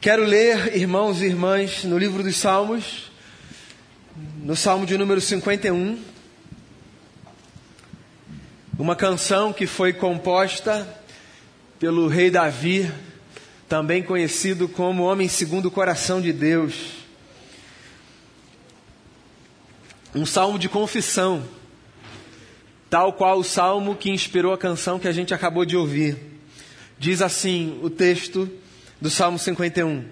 Quero ler, irmãos e irmãs, no livro dos Salmos, no Salmo de número 51, uma canção que foi composta pelo rei Davi, também conhecido como Homem Segundo o Coração de Deus. Um salmo de confissão, tal qual o salmo que inspirou a canção que a gente acabou de ouvir. Diz assim o texto do Salmo 51.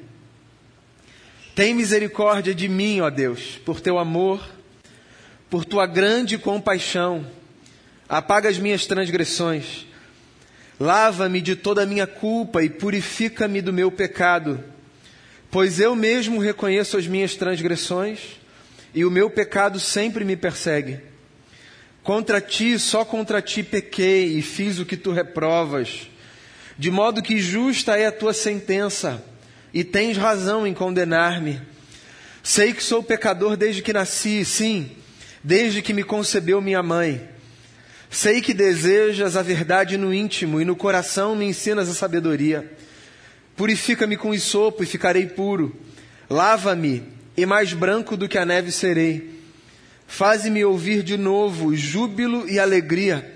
Tem misericórdia de mim, ó Deus, por teu amor, por tua grande compaixão. Apaga as minhas transgressões. Lava-me de toda a minha culpa e purifica-me do meu pecado. Pois eu mesmo reconheço as minhas transgressões e o meu pecado sempre me persegue. Contra ti, só contra ti pequei e fiz o que tu reprovas de modo que justa é a tua sentença, e tens razão em condenar-me. Sei que sou pecador desde que nasci, sim, desde que me concebeu minha mãe. Sei que desejas a verdade no íntimo e no coração me ensinas a sabedoria. Purifica-me com isopo e ficarei puro. Lava-me e mais branco do que a neve serei. Faze-me ouvir de novo júbilo e alegria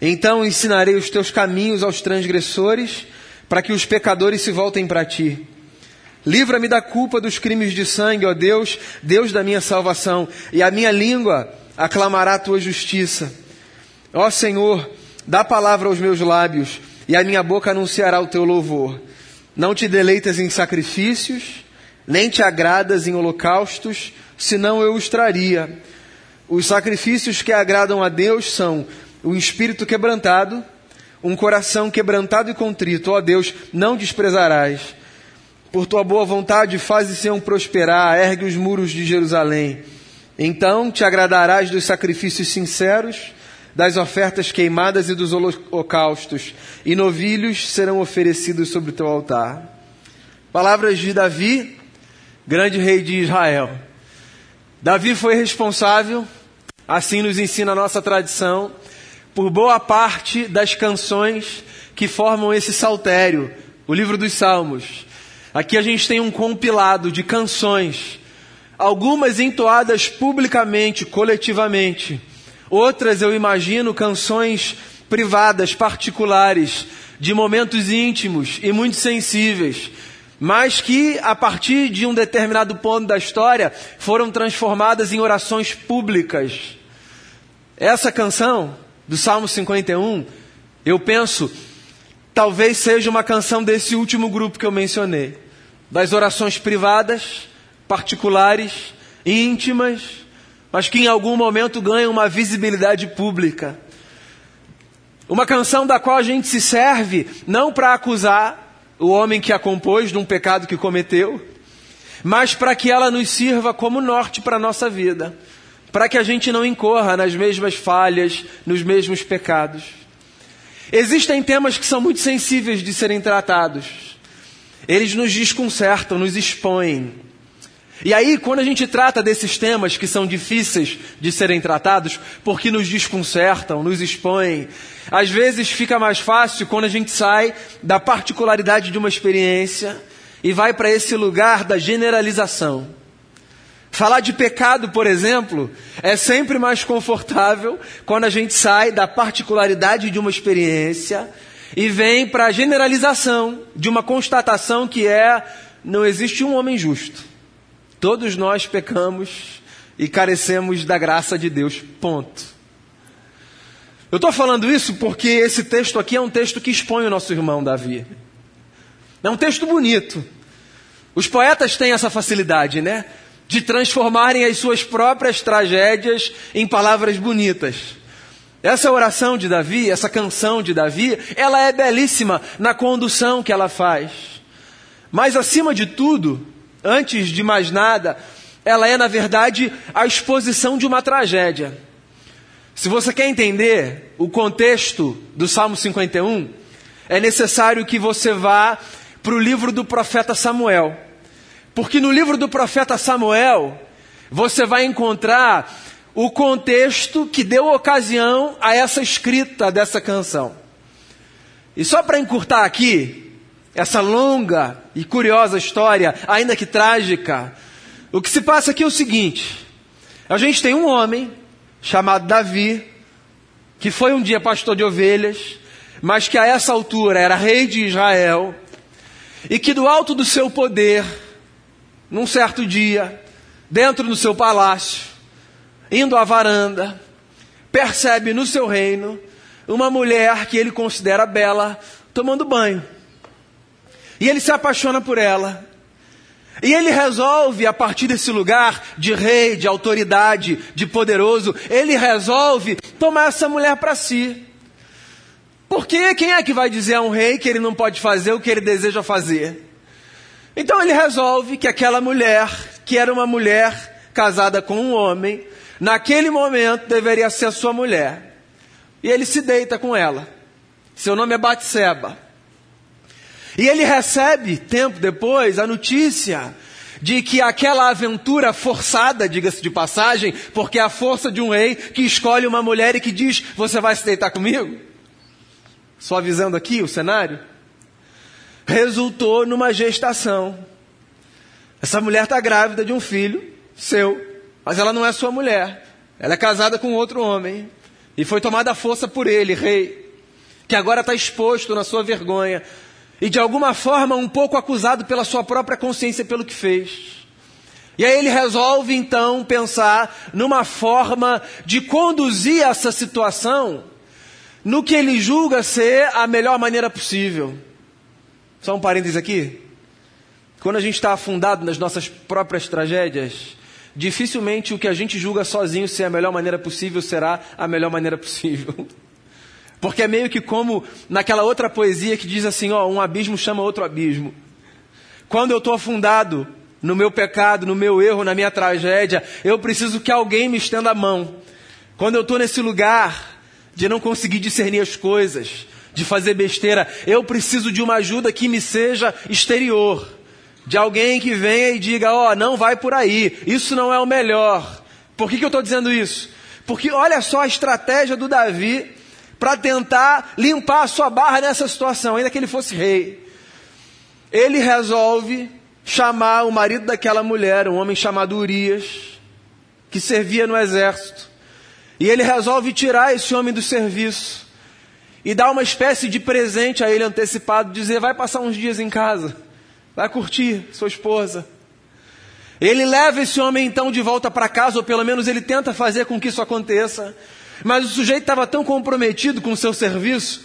Então ensinarei os teus caminhos aos transgressores, para que os pecadores se voltem para ti. Livra-me da culpa dos crimes de sangue, ó Deus, Deus da minha salvação, e a minha língua aclamará a tua justiça. Ó Senhor, dá palavra aos meus lábios, e a minha boca anunciará o teu louvor. Não te deleitas em sacrifícios, nem te agradas em holocaustos, senão eu os traria. Os sacrifícios que agradam a Deus são um espírito quebrantado, um coração quebrantado e contrito. Ó Deus, não desprezarás. Por tua boa vontade, faze Sião prosperar, ergue os muros de Jerusalém. Então te agradarás dos sacrifícios sinceros, das ofertas queimadas e dos holocaustos, e novilhos serão oferecidos sobre o teu altar. Palavras de Davi, grande rei de Israel. Davi foi responsável, assim nos ensina a nossa tradição, por boa parte das canções que formam esse saltério, o livro dos Salmos. Aqui a gente tem um compilado de canções, algumas entoadas publicamente, coletivamente, outras eu imagino canções privadas, particulares, de momentos íntimos e muito sensíveis, mas que a partir de um determinado ponto da história foram transformadas em orações públicas. Essa canção do Salmo 51, eu penso, talvez seja uma canção desse último grupo que eu mencionei, das orações privadas, particulares, íntimas, mas que em algum momento ganham uma visibilidade pública. Uma canção da qual a gente se serve não para acusar o homem que a compôs de um pecado que cometeu, mas para que ela nos sirva como norte para a nossa vida para que a gente não incorra nas mesmas falhas, nos mesmos pecados. Existem temas que são muito sensíveis de serem tratados. Eles nos desconcertam, nos expõem. E aí, quando a gente trata desses temas que são difíceis de serem tratados, porque nos desconcertam, nos expõem, às vezes fica mais fácil quando a gente sai da particularidade de uma experiência e vai para esse lugar da generalização. Falar de pecado, por exemplo, é sempre mais confortável quando a gente sai da particularidade de uma experiência e vem para a generalização de uma constatação que é: não existe um homem justo. Todos nós pecamos e carecemos da graça de Deus. Ponto. Eu estou falando isso porque esse texto aqui é um texto que expõe o nosso irmão Davi. É um texto bonito. Os poetas têm essa facilidade, né? De transformarem as suas próprias tragédias em palavras bonitas. Essa oração de Davi, essa canção de Davi, ela é belíssima na condução que ela faz. Mas acima de tudo, antes de mais nada, ela é, na verdade, a exposição de uma tragédia. Se você quer entender o contexto do Salmo 51, é necessário que você vá para o livro do profeta Samuel. Porque no livro do profeta Samuel, você vai encontrar o contexto que deu ocasião a essa escrita dessa canção. E só para encurtar aqui, essa longa e curiosa história, ainda que trágica, o que se passa aqui é o seguinte: a gente tem um homem chamado Davi, que foi um dia pastor de ovelhas, mas que a essa altura era rei de Israel, e que do alto do seu poder, num certo dia, dentro do seu palácio, indo à varanda, percebe no seu reino uma mulher que ele considera bela tomando banho. E ele se apaixona por ela. E ele resolve, a partir desse lugar de rei, de autoridade, de poderoso, ele resolve tomar essa mulher para si. Porque quem é que vai dizer a um rei que ele não pode fazer o que ele deseja fazer? Então ele resolve que aquela mulher, que era uma mulher casada com um homem, naquele momento deveria ser sua mulher. E ele se deita com ela. Seu nome é Batseba. E ele recebe, tempo depois, a notícia de que aquela aventura forçada, diga-se de passagem, porque é a força de um rei que escolhe uma mulher e que diz: Você vai se deitar comigo? só avisando aqui o cenário, resultou numa gestação. Essa mulher está grávida de um filho seu, mas ela não é sua mulher. Ela é casada com outro homem e foi tomada à força por ele, rei, que agora está exposto na sua vergonha e de alguma forma um pouco acusado pela sua própria consciência pelo que fez. E aí ele resolve então pensar numa forma de conduzir essa situação no que ele julga ser a melhor maneira possível. Só um parênteses aqui. Quando a gente está afundado nas nossas próprias tragédias, dificilmente o que a gente julga sozinho ser a melhor maneira possível será a melhor maneira possível. Porque é meio que como naquela outra poesia que diz assim: ó, um abismo chama outro abismo. Quando eu estou afundado no meu pecado, no meu erro, na minha tragédia, eu preciso que alguém me estenda a mão. Quando eu estou nesse lugar de não conseguir discernir as coisas, de fazer besteira. Eu preciso de uma ajuda que me seja exterior, de alguém que venha e diga: Ó, oh, não vai por aí, isso não é o melhor. Por que, que eu estou dizendo isso? Porque olha só a estratégia do Davi para tentar limpar a sua barra nessa situação, ainda que ele fosse rei. Ele resolve chamar o marido daquela mulher, um homem chamado Urias, que servia no exército. E ele resolve tirar esse homem do serviço e dar uma espécie de presente a ele antecipado, dizer: vai passar uns dias em casa, vai curtir sua esposa. Ele leva esse homem então de volta para casa, ou pelo menos ele tenta fazer com que isso aconteça. Mas o sujeito estava tão comprometido com o seu serviço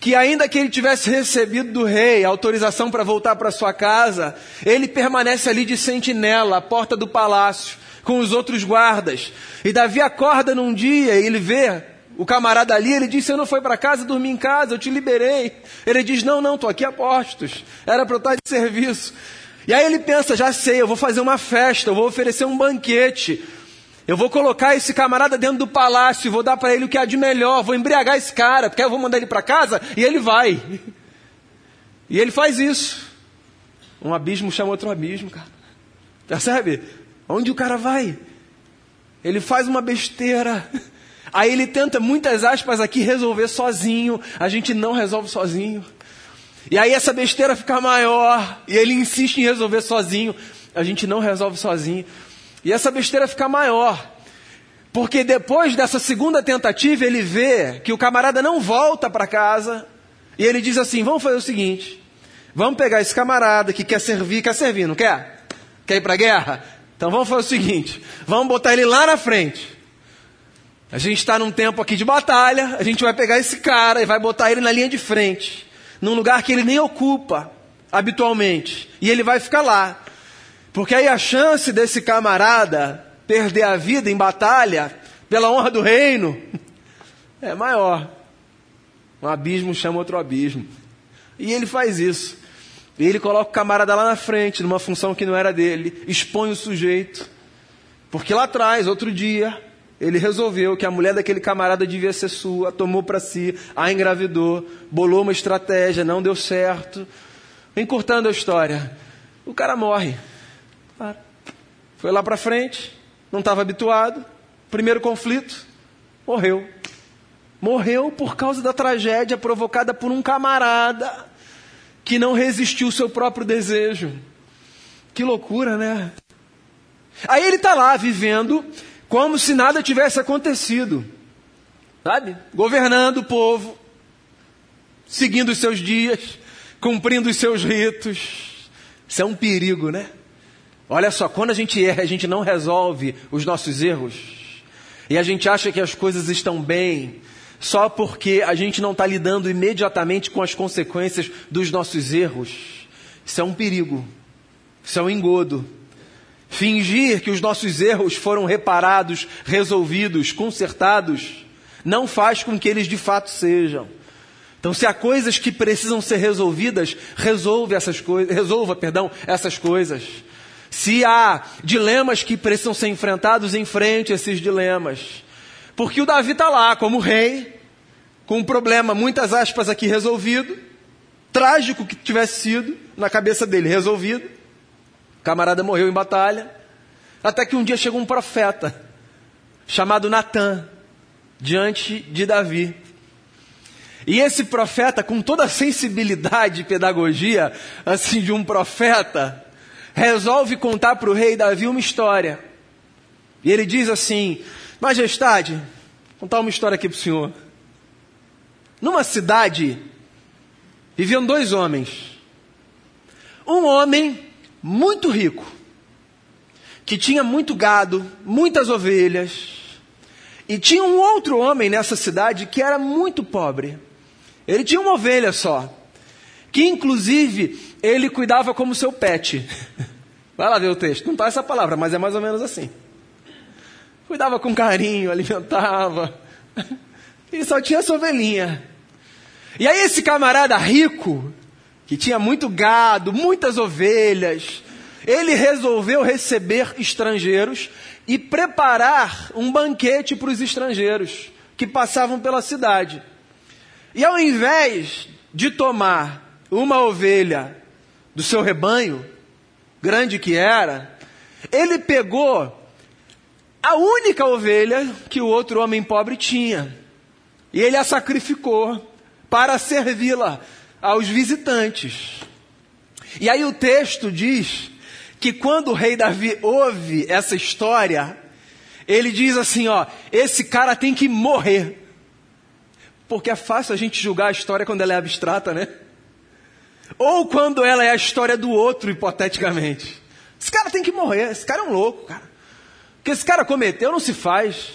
que ainda que ele tivesse recebido do rei a autorização para voltar para sua casa, ele permanece ali de sentinela à porta do palácio, com os outros guardas. E Davi acorda num dia e ele vê o camarada ali, ele diz: Você não foi para casa dormir em casa, eu te liberei. Ele diz: Não, não, estou aqui a postos. Era para eu estar de serviço. E aí ele pensa: Já sei, eu vou fazer uma festa, eu vou oferecer um banquete. Eu vou colocar esse camarada dentro do palácio, vou dar para ele o que há de melhor, vou embriagar esse cara, porque eu vou mandar ele para casa e ele vai. E ele faz isso. Um abismo chama outro abismo, cara. Percebe? Onde o cara vai? Ele faz uma besteira. Aí ele tenta, muitas aspas aqui, resolver sozinho. A gente não resolve sozinho. E aí essa besteira fica maior. E ele insiste em resolver sozinho. A gente não resolve sozinho. E essa besteira fica maior. Porque depois dessa segunda tentativa, ele vê que o camarada não volta para casa. E ele diz assim: vamos fazer o seguinte. Vamos pegar esse camarada que quer servir, quer servir, não quer? Quer ir para a guerra? Então vamos fazer o seguinte: vamos botar ele lá na frente. A gente está num tempo aqui de batalha, a gente vai pegar esse cara e vai botar ele na linha de frente, num lugar que ele nem ocupa habitualmente, e ele vai ficar lá. Porque aí a chance desse camarada perder a vida em batalha, pela honra do reino, é maior. Um abismo chama outro abismo. E ele faz isso. E ele coloca o camarada lá na frente, numa função que não era dele, expõe o sujeito. Porque lá atrás, outro dia, ele resolveu que a mulher daquele camarada devia ser sua, tomou para si, a engravidou, bolou uma estratégia, não deu certo. Encurtando a história, o cara morre. Foi lá para frente, não estava habituado. Primeiro conflito, morreu. Morreu por causa da tragédia provocada por um camarada que não resistiu ao seu próprio desejo. Que loucura, né? Aí ele está lá vivendo como se nada tivesse acontecido, sabe? Governando o povo, seguindo os seus dias, cumprindo os seus ritos. Isso é um perigo, né? Olha só, quando a gente erra, a gente não resolve os nossos erros, e a gente acha que as coisas estão bem, só porque a gente não está lidando imediatamente com as consequências dos nossos erros. Isso é um perigo, isso é um engodo. Fingir que os nossos erros foram reparados, resolvidos, consertados, não faz com que eles de fato sejam. Então, se há coisas que precisam ser resolvidas, resolve essas coisas, resolva, perdão, essas coisas. Se há dilemas que precisam ser enfrentados, enfrente esses dilemas. Porque o Davi está lá como rei, com um problema, muitas aspas aqui, resolvido, trágico que tivesse sido, na cabeça dele, resolvido. Camarada morreu em batalha. Até que um dia chegou um profeta, chamado Natã, diante de Davi. E esse profeta, com toda a sensibilidade e pedagogia, assim, de um profeta, resolve contar para o rei Davi uma história. E ele diz assim: Majestade, vou contar uma história aqui para o senhor. Numa cidade, viviam dois homens. Um homem muito rico, que tinha muito gado, muitas ovelhas, e tinha um outro homem nessa cidade que era muito pobre. Ele tinha uma ovelha só, que inclusive ele cuidava como seu pet. Vai lá ver o texto, não está essa palavra, mas é mais ou menos assim. Cuidava com carinho, alimentava. E só tinha essa ovelhinha. E aí esse camarada rico, que tinha muito gado, muitas ovelhas, ele resolveu receber estrangeiros e preparar um banquete para os estrangeiros que passavam pela cidade. E ao invés de tomar uma ovelha do seu rebanho, grande que era, ele pegou a única ovelha que o outro homem pobre tinha. E ele a sacrificou para servi-la aos visitantes. E aí o texto diz que quando o rei Davi ouve essa história, ele diz assim, ó, esse cara tem que morrer. Porque é fácil a gente julgar a história quando ela é abstrata, né? Ou quando ela é a história do outro, hipoteticamente. Esse cara tem que morrer, esse cara é um louco, cara. O que esse cara cometeu não se faz.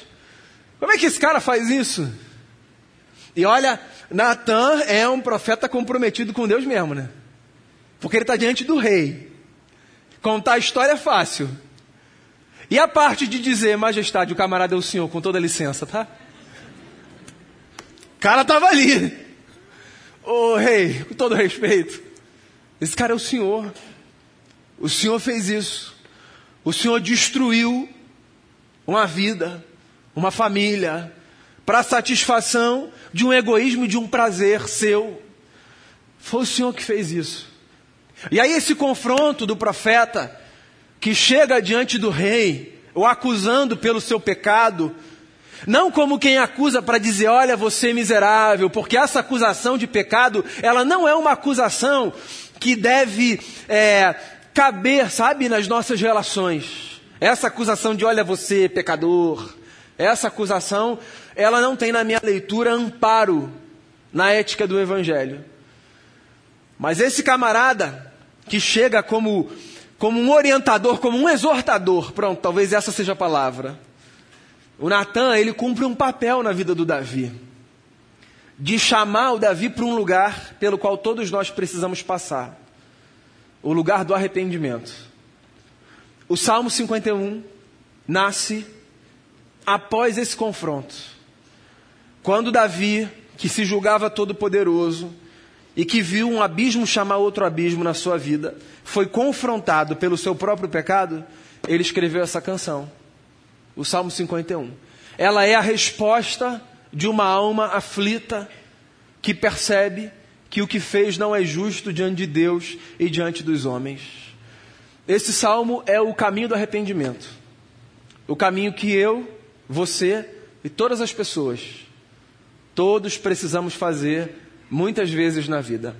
Como é que esse cara faz isso? E olha, Natan é um profeta comprometido com Deus mesmo, né? Porque ele está diante do rei. Contar a história é fácil. E a parte de dizer, majestade, o camarada é o senhor, com toda licença, tá? O cara estava ali. Ô rei, com todo respeito, esse cara é o senhor. O senhor fez isso. O senhor destruiu uma vida, uma família, para satisfação de um egoísmo, de um prazer seu. Foi o Senhor que fez isso. E aí, esse confronto do profeta, que chega diante do rei, o acusando pelo seu pecado, não como quem acusa para dizer, olha, você é miserável, porque essa acusação de pecado, ela não é uma acusação que deve é, caber, sabe, nas nossas relações. Essa acusação de, olha, você é pecador, essa acusação ela não tem na minha leitura amparo na ética do Evangelho. Mas esse camarada que chega como, como um orientador, como um exortador, pronto, talvez essa seja a palavra. O Natan, ele cumpre um papel na vida do Davi. De chamar o Davi para um lugar pelo qual todos nós precisamos passar. O lugar do arrependimento. O Salmo 51 nasce após esse confronto. Quando Davi, que se julgava todo-poderoso e que viu um abismo chamar outro abismo na sua vida, foi confrontado pelo seu próprio pecado, ele escreveu essa canção. o Salmo 51. Ela é a resposta de uma alma aflita que percebe que o que fez não é justo diante de Deus e diante dos homens. Esse salmo é o caminho do arrependimento. O caminho que eu, você e todas as pessoas, todos precisamos fazer muitas vezes na vida.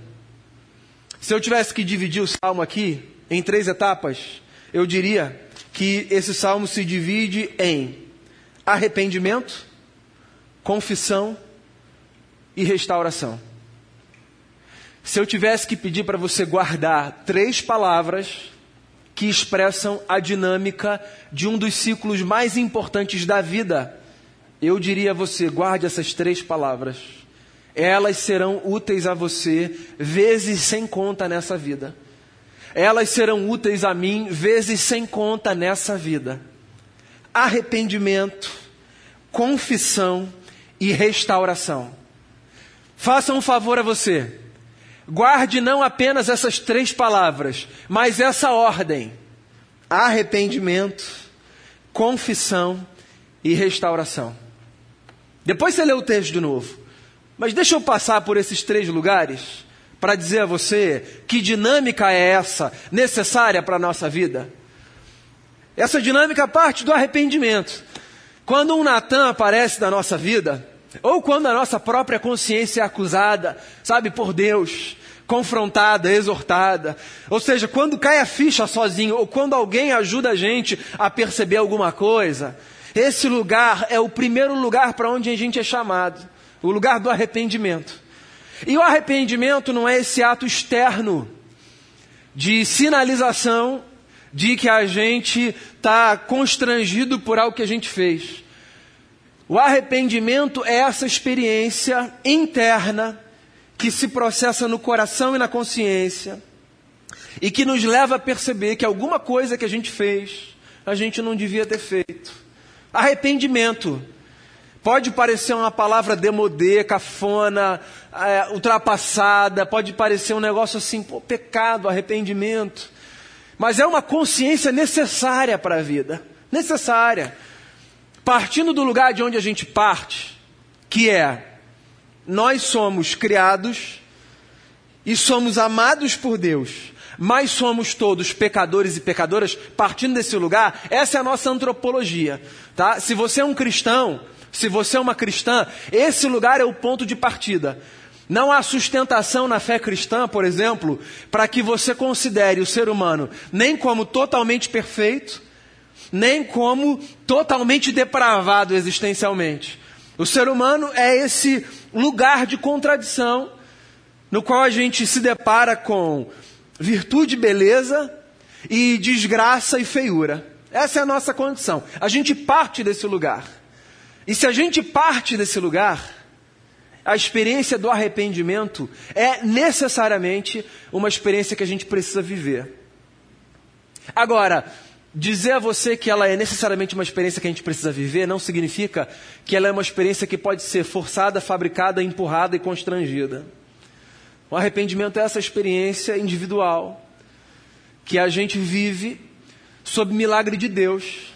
Se eu tivesse que dividir o salmo aqui em três etapas, eu diria que esse salmo se divide em arrependimento, confissão e restauração. Se eu tivesse que pedir para você guardar três palavras que expressam a dinâmica de um dos ciclos mais importantes da vida, eu diria a você: guarde essas três palavras. Elas serão úteis a você vezes sem conta nessa vida. Elas serão úteis a mim vezes sem conta nessa vida. Arrependimento, confissão e restauração. Faça um favor a você. Guarde não apenas essas três palavras, mas essa ordem: arrependimento, confissão e restauração. Depois você lê o texto de novo. Mas deixa eu passar por esses três lugares para dizer a você que dinâmica é essa necessária para a nossa vida. Essa dinâmica parte do arrependimento. Quando um Natan aparece na nossa vida, ou quando a nossa própria consciência é acusada, sabe, por Deus, confrontada, exortada. Ou seja, quando cai a ficha sozinho, ou quando alguém ajuda a gente a perceber alguma coisa, esse lugar é o primeiro lugar para onde a gente é chamado o lugar do arrependimento. E o arrependimento não é esse ato externo de sinalização de que a gente está constrangido por algo que a gente fez. O arrependimento é essa experiência interna que se processa no coração e na consciência e que nos leva a perceber que alguma coisa que a gente fez, a gente não devia ter feito. Arrependimento pode parecer uma palavra demodê, cafona, é, ultrapassada, pode parecer um negócio assim, pô, pecado, arrependimento. Mas é uma consciência necessária para a vida. Necessária partindo do lugar de onde a gente parte, que é nós somos criados e somos amados por Deus, mas somos todos pecadores e pecadoras, partindo desse lugar, essa é a nossa antropologia, tá? Se você é um cristão, se você é uma cristã, esse lugar é o ponto de partida. Não há sustentação na fé cristã, por exemplo, para que você considere o ser humano nem como totalmente perfeito, nem como totalmente depravado existencialmente. O ser humano é esse lugar de contradição no qual a gente se depara com virtude, beleza e desgraça e feiura. Essa é a nossa condição. A gente parte desse lugar. E se a gente parte desse lugar, a experiência do arrependimento é necessariamente uma experiência que a gente precisa viver. Agora, Dizer a você que ela é necessariamente uma experiência que a gente precisa viver não significa que ela é uma experiência que pode ser forçada, fabricada, empurrada e constrangida. O arrependimento é essa experiência individual que a gente vive sob milagre de Deus,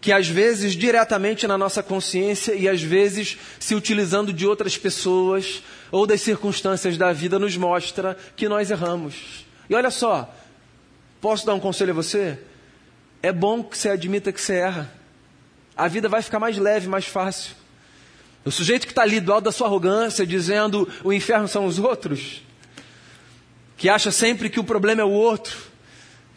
que às vezes diretamente na nossa consciência e às vezes se utilizando de outras pessoas ou das circunstâncias da vida nos mostra que nós erramos. E olha só, posso dar um conselho a você? É bom que você admita que você erra. A vida vai ficar mais leve, mais fácil. O sujeito que está ali do alto da sua arrogância, dizendo o inferno são os outros, que acha sempre que o problema é o outro,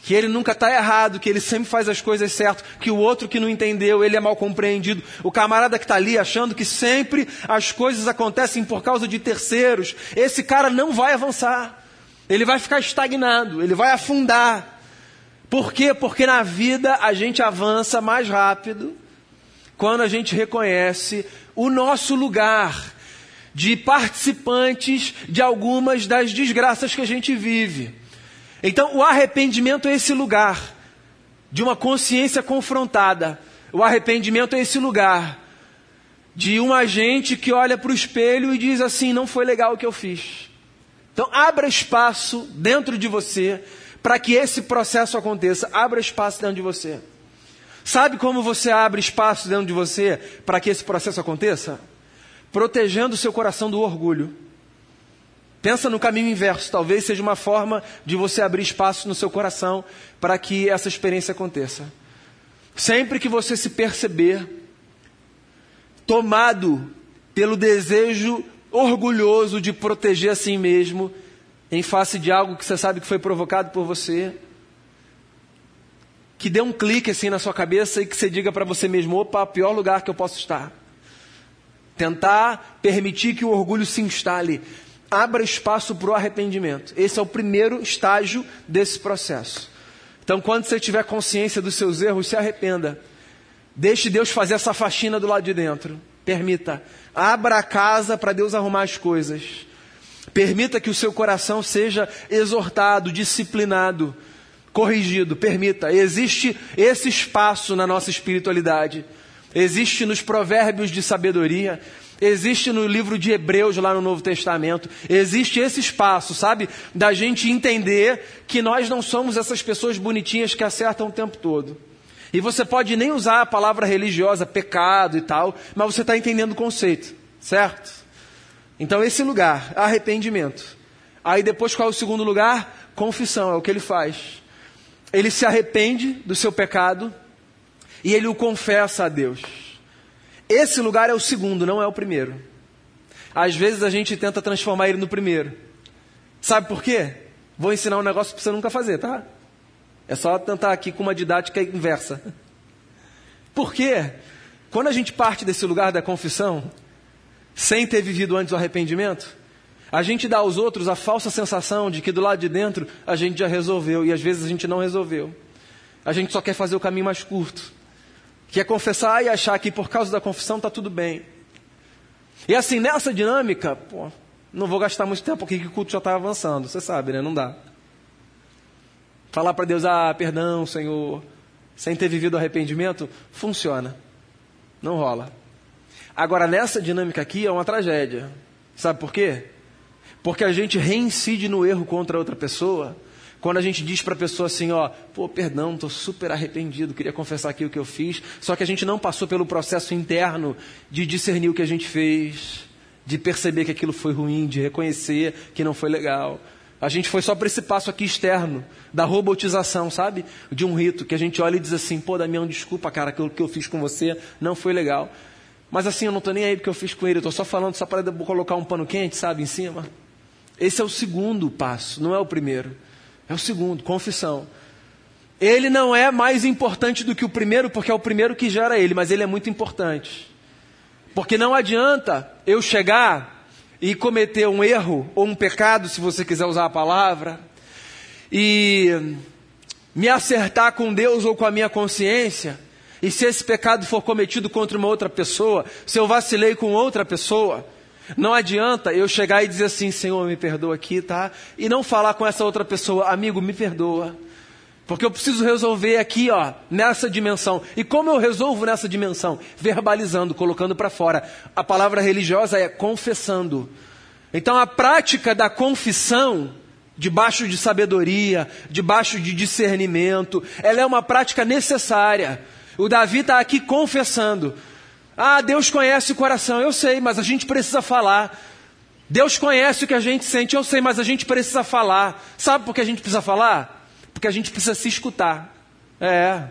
que ele nunca está errado, que ele sempre faz as coisas certas, que o outro que não entendeu, ele é mal compreendido. O camarada que está ali achando que sempre as coisas acontecem por causa de terceiros, esse cara não vai avançar. Ele vai ficar estagnado, ele vai afundar. Por quê? Porque na vida a gente avança mais rápido quando a gente reconhece o nosso lugar de participantes de algumas das desgraças que a gente vive. Então, o arrependimento é esse lugar de uma consciência confrontada. O arrependimento é esse lugar de uma gente que olha para o espelho e diz assim: não foi legal o que eu fiz. Então, abra espaço dentro de você para que esse processo aconteça. Abra espaço dentro de você. Sabe como você abre espaço dentro de você para que esse processo aconteça? Protegendo o seu coração do orgulho. Pensa no caminho inverso, talvez seja uma forma de você abrir espaço no seu coração para que essa experiência aconteça. Sempre que você se perceber tomado pelo desejo orgulhoso de proteger a si mesmo em face de algo que você sabe que foi provocado por você, que dê um clique assim na sua cabeça e que você diga para você mesmo: opa, pior lugar que eu posso estar. Tentar permitir que o orgulho se instale. Abra espaço para o arrependimento. Esse é o primeiro estágio desse processo. Então, quando você tiver consciência dos seus erros, se arrependa. Deixe Deus fazer essa faxina do lado de dentro. Permita. Abra a casa para Deus arrumar as coisas. Permita que o seu coração seja exortado, disciplinado, corrigido. Permita. Existe esse espaço na nossa espiritualidade. Existe nos provérbios de sabedoria. Existe no livro de Hebreus, lá no Novo Testamento, existe esse espaço, sabe? Da gente entender que nós não somos essas pessoas bonitinhas que acertam o tempo todo. E você pode nem usar a palavra religiosa, pecado e tal, mas você está entendendo o conceito, certo? Então, esse lugar, arrependimento. Aí depois, qual é o segundo lugar? Confissão, é o que ele faz. Ele se arrepende do seu pecado e ele o confessa a Deus. Esse lugar é o segundo, não é o primeiro. Às vezes a gente tenta transformar ele no primeiro. Sabe por quê? Vou ensinar um negócio para você nunca fazer, tá? É só tentar aqui com uma didática inversa. Por quê? Quando a gente parte desse lugar da confissão, sem ter vivido antes o arrependimento, a gente dá aos outros a falsa sensação de que do lado de dentro a gente já resolveu e às vezes a gente não resolveu. A gente só quer fazer o caminho mais curto. Quer confessar e achar que por causa da confissão está tudo bem. E assim, nessa dinâmica, pô, não vou gastar muito tempo aqui que o culto já está avançando. Você sabe, né? Não dá. Falar para Deus, ah, perdão, Senhor, sem ter vivido arrependimento, funciona. Não rola. Agora, nessa dinâmica aqui é uma tragédia. Sabe por quê? Porque a gente reincide no erro contra outra pessoa quando a gente diz para a pessoa assim, ó, pô, perdão, estou super arrependido, queria confessar aqui o que eu fiz, só que a gente não passou pelo processo interno de discernir o que a gente fez, de perceber que aquilo foi ruim, de reconhecer que não foi legal. A gente foi só para esse passo aqui externo, da robotização, sabe? De um rito, que a gente olha e diz assim, pô, Damião, desculpa, cara, aquilo que eu fiz com você não foi legal. Mas assim, eu não estou nem aí porque eu fiz com ele, eu estou só falando só para colocar um pano quente, sabe, em cima. Esse é o segundo passo, não é o primeiro. É o segundo, confissão. Ele não é mais importante do que o primeiro, porque é o primeiro que gera ele, mas ele é muito importante. Porque não adianta eu chegar e cometer um erro ou um pecado, se você quiser usar a palavra, e me acertar com Deus ou com a minha consciência, e se esse pecado for cometido contra uma outra pessoa, se eu vacilei com outra pessoa, não adianta eu chegar e dizer assim, Senhor, me perdoa aqui, tá? E não falar com essa outra pessoa, amigo, me perdoa. Porque eu preciso resolver aqui, ó, nessa dimensão. E como eu resolvo nessa dimensão? Verbalizando, colocando para fora. A palavra religiosa é confessando. Então a prática da confissão, debaixo de sabedoria, debaixo de discernimento, ela é uma prática necessária. O Davi está aqui confessando. Ah, Deus conhece o coração, eu sei, mas a gente precisa falar. Deus conhece o que a gente sente, eu sei, mas a gente precisa falar. Sabe por que a gente precisa falar? Porque a gente precisa se escutar. É.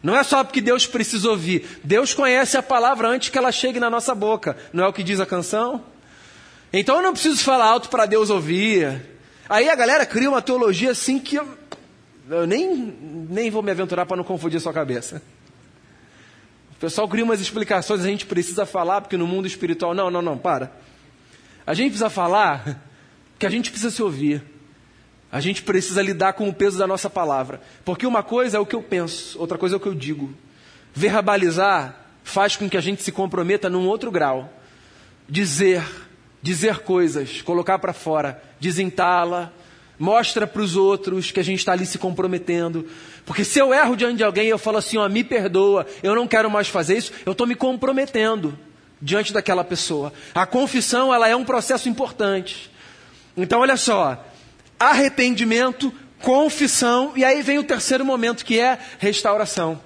Não é só porque Deus precisa ouvir. Deus conhece a palavra antes que ela chegue na nossa boca. Não é o que diz a canção? Então eu não preciso falar alto para Deus ouvir. Aí a galera cria uma teologia assim que eu, eu nem, nem vou me aventurar para não confundir a sua cabeça. O pessoal cria umas explicações, a gente precisa falar, porque no mundo espiritual. Não, não, não, para. A gente precisa falar que a gente precisa se ouvir. A gente precisa lidar com o peso da nossa palavra. Porque uma coisa é o que eu penso, outra coisa é o que eu digo. Verbalizar faz com que a gente se comprometa num outro grau. Dizer, dizer coisas, colocar para fora, desentala, mostra para os outros que a gente está ali se comprometendo. Porque se eu erro diante de alguém eu falo assim, ó, me perdoa, eu não quero mais fazer isso, eu estou me comprometendo diante daquela pessoa. A confissão, ela é um processo importante. Então, olha só, arrependimento, confissão, e aí vem o terceiro momento, que é restauração.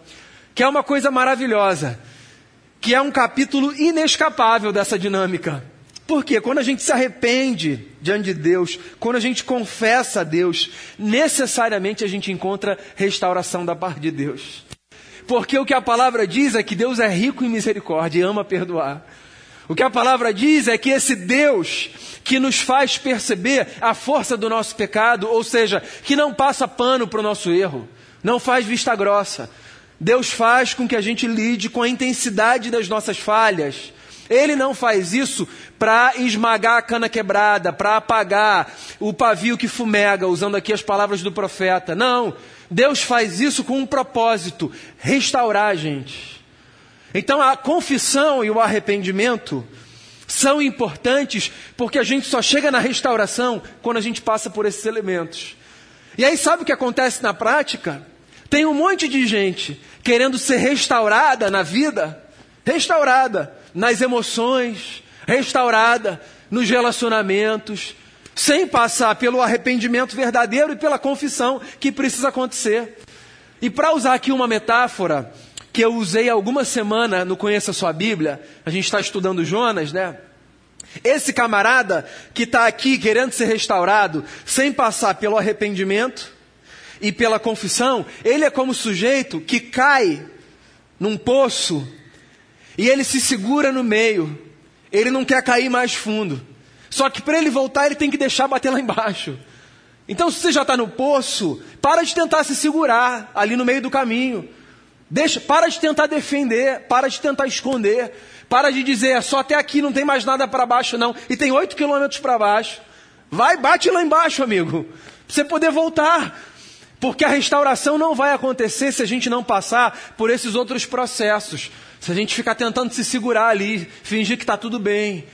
que é uma coisa maravilhosa, que é um capítulo inescapável dessa dinâmica. Porque quando a gente se arrepende diante de Deus, quando a gente confessa a Deus, necessariamente a gente encontra restauração da parte de Deus. Porque o que a palavra diz é que Deus é rico em misericórdia e ama perdoar. O que a palavra diz é que esse Deus que nos faz perceber a força do nosso pecado, ou seja, que não passa pano para o nosso erro, não faz vista grossa. Deus faz com que a gente lide com a intensidade das nossas falhas. Ele não faz isso para esmagar a cana quebrada, para apagar o pavio que fumega, usando aqui as palavras do profeta. Não. Deus faz isso com um propósito: restaurar a gente. Então a confissão e o arrependimento são importantes porque a gente só chega na restauração quando a gente passa por esses elementos. E aí sabe o que acontece na prática? Tem um monte de gente querendo ser restaurada na vida, restaurada nas emoções, restaurada nos relacionamentos, sem passar pelo arrependimento verdadeiro e pela confissão que precisa acontecer. E para usar aqui uma metáfora, que eu usei alguma semana no Conheça Sua Bíblia, a gente está estudando Jonas, né? Esse camarada que está aqui querendo ser restaurado, sem passar pelo arrependimento e pela confissão, ele é como sujeito que cai num poço e ele se segura no meio, ele não quer cair mais fundo. Só que para ele voltar, ele tem que deixar bater lá embaixo. Então, se você já está no poço, para de tentar se segurar ali no meio do caminho. Deixa, para de tentar defender, para de tentar esconder, para de dizer é só até aqui, não tem mais nada para baixo não, e tem oito quilômetros para baixo. Vai, bate lá embaixo, amigo, para você poder voltar. Porque a restauração não vai acontecer se a gente não passar por esses outros processos. Se a gente ficar tentando se segurar ali, fingir que está tudo bem.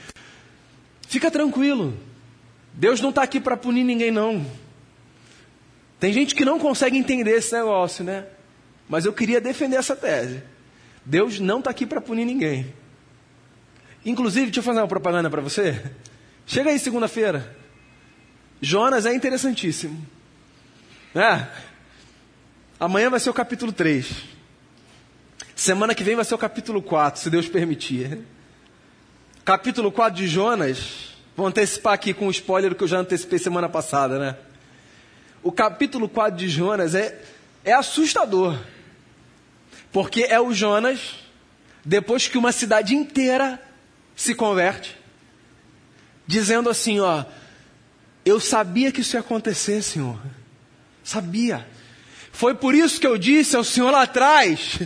Fica tranquilo. Deus não está aqui para punir ninguém, não. Tem gente que não consegue entender esse negócio, né? Mas eu queria defender essa tese. Deus não está aqui para punir ninguém. Inclusive, deixa eu fazer uma propaganda para você. Chega aí segunda-feira. Jonas é interessantíssimo. É. Amanhã vai ser o capítulo 3. Semana que vem vai ser o capítulo 4, se Deus permitir. Capítulo 4 de Jonas. Vou antecipar aqui com o spoiler que eu já antecipei semana passada, né? O capítulo 4 de Jonas é, é assustador. Porque é o Jonas, depois que uma cidade inteira se converte, dizendo assim: Ó, eu sabia que isso ia acontecer, Senhor. Sabia. Foi por isso que eu disse ao Senhor lá atrás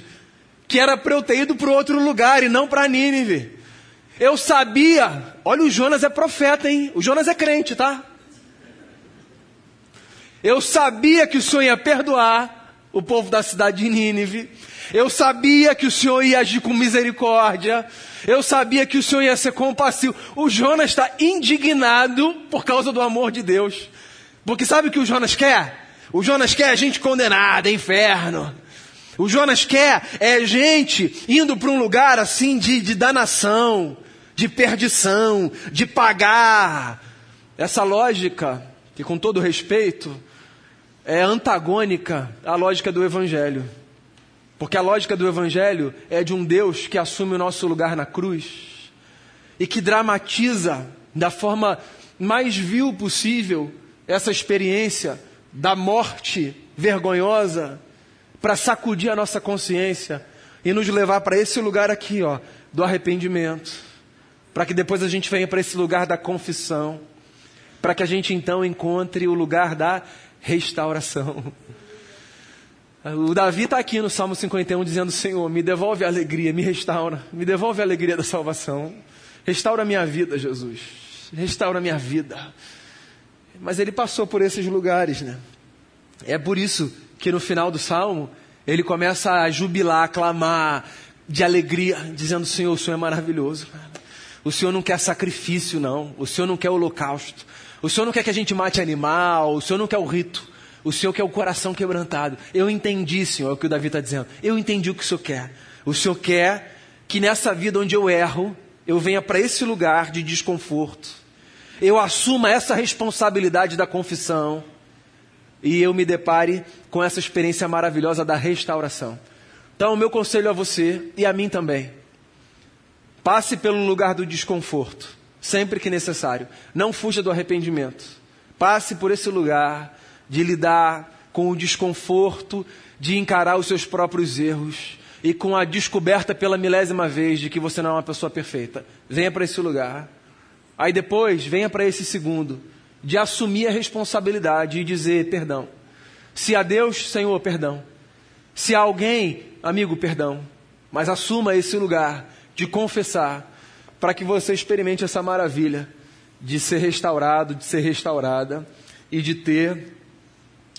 que era para eu ter ido para outro lugar e não para Nínive. Eu sabia. Olha, o Jonas é profeta, hein? O Jonas é crente, tá? Eu sabia que o Senhor ia perdoar o povo da cidade de Nínive. Eu sabia que o Senhor ia agir com misericórdia. Eu sabia que o Senhor ia ser compassivo. O Jonas está indignado por causa do amor de Deus. Porque sabe o que o Jonas quer? O Jonas quer a gente condenada, inferno. O Jonas quer é gente indo para um lugar assim de, de danação, de perdição, de pagar. Essa lógica, que com todo respeito, é antagônica à lógica do Evangelho. Porque a lógica do Evangelho é de um Deus que assume o nosso lugar na cruz e que dramatiza da forma mais vil possível essa experiência da morte vergonhosa para sacudir a nossa consciência e nos levar para esse lugar aqui, ó, do arrependimento, para que depois a gente venha para esse lugar da confissão, para que a gente então encontre o lugar da restauração. O Davi está aqui no Salmo 51 dizendo: Senhor, me devolve a alegria, me restaura, me devolve a alegria da salvação. Restaura a minha vida, Jesus. Restaura minha vida. Mas ele passou por esses lugares, né? É por isso que no final do salmo ele começa a jubilar, a clamar de alegria, dizendo: Senhor, o Senhor é maravilhoso. O Senhor não quer sacrifício, não. O Senhor não quer holocausto. O Senhor não quer que a gente mate animal. O Senhor não quer o rito. O Senhor quer o coração quebrantado. Eu entendi, Senhor, é o que o Davi está dizendo. Eu entendi o que o Senhor quer. O Senhor quer que nessa vida onde eu erro, eu venha para esse lugar de desconforto. Eu assuma essa responsabilidade da confissão. E eu me depare com essa experiência maravilhosa da restauração. Então, o meu conselho a você e a mim também: passe pelo lugar do desconforto, sempre que necessário. Não fuja do arrependimento. Passe por esse lugar de lidar com o desconforto, de encarar os seus próprios erros e com a descoberta pela milésima vez de que você não é uma pessoa perfeita. Venha para esse lugar. Aí depois, venha para esse segundo, de assumir a responsabilidade e dizer perdão. Se a Deus, Senhor, perdão. Se a alguém, amigo, perdão. Mas assuma esse lugar de confessar, para que você experimente essa maravilha de ser restaurado, de ser restaurada e de ter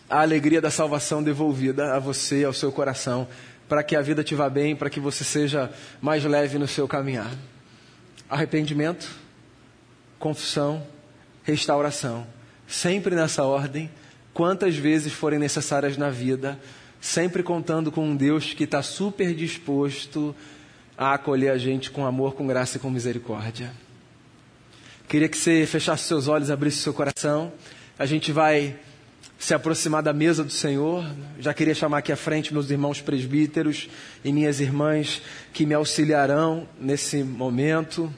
a alegria da salvação devolvida a você, ao seu coração para que a vida te vá bem, para que você seja mais leve no seu caminhar. Arrependimento, confissão, restauração. Sempre nessa ordem, quantas vezes forem necessárias na vida, sempre contando com um Deus que está super disposto a acolher a gente com amor, com graça e com misericórdia. Queria que você fechasse seus olhos, abrisse seu coração. A gente vai se aproximar da mesa do Senhor. Já queria chamar aqui à frente meus irmãos presbíteros e minhas irmãs que me auxiliarão nesse momento.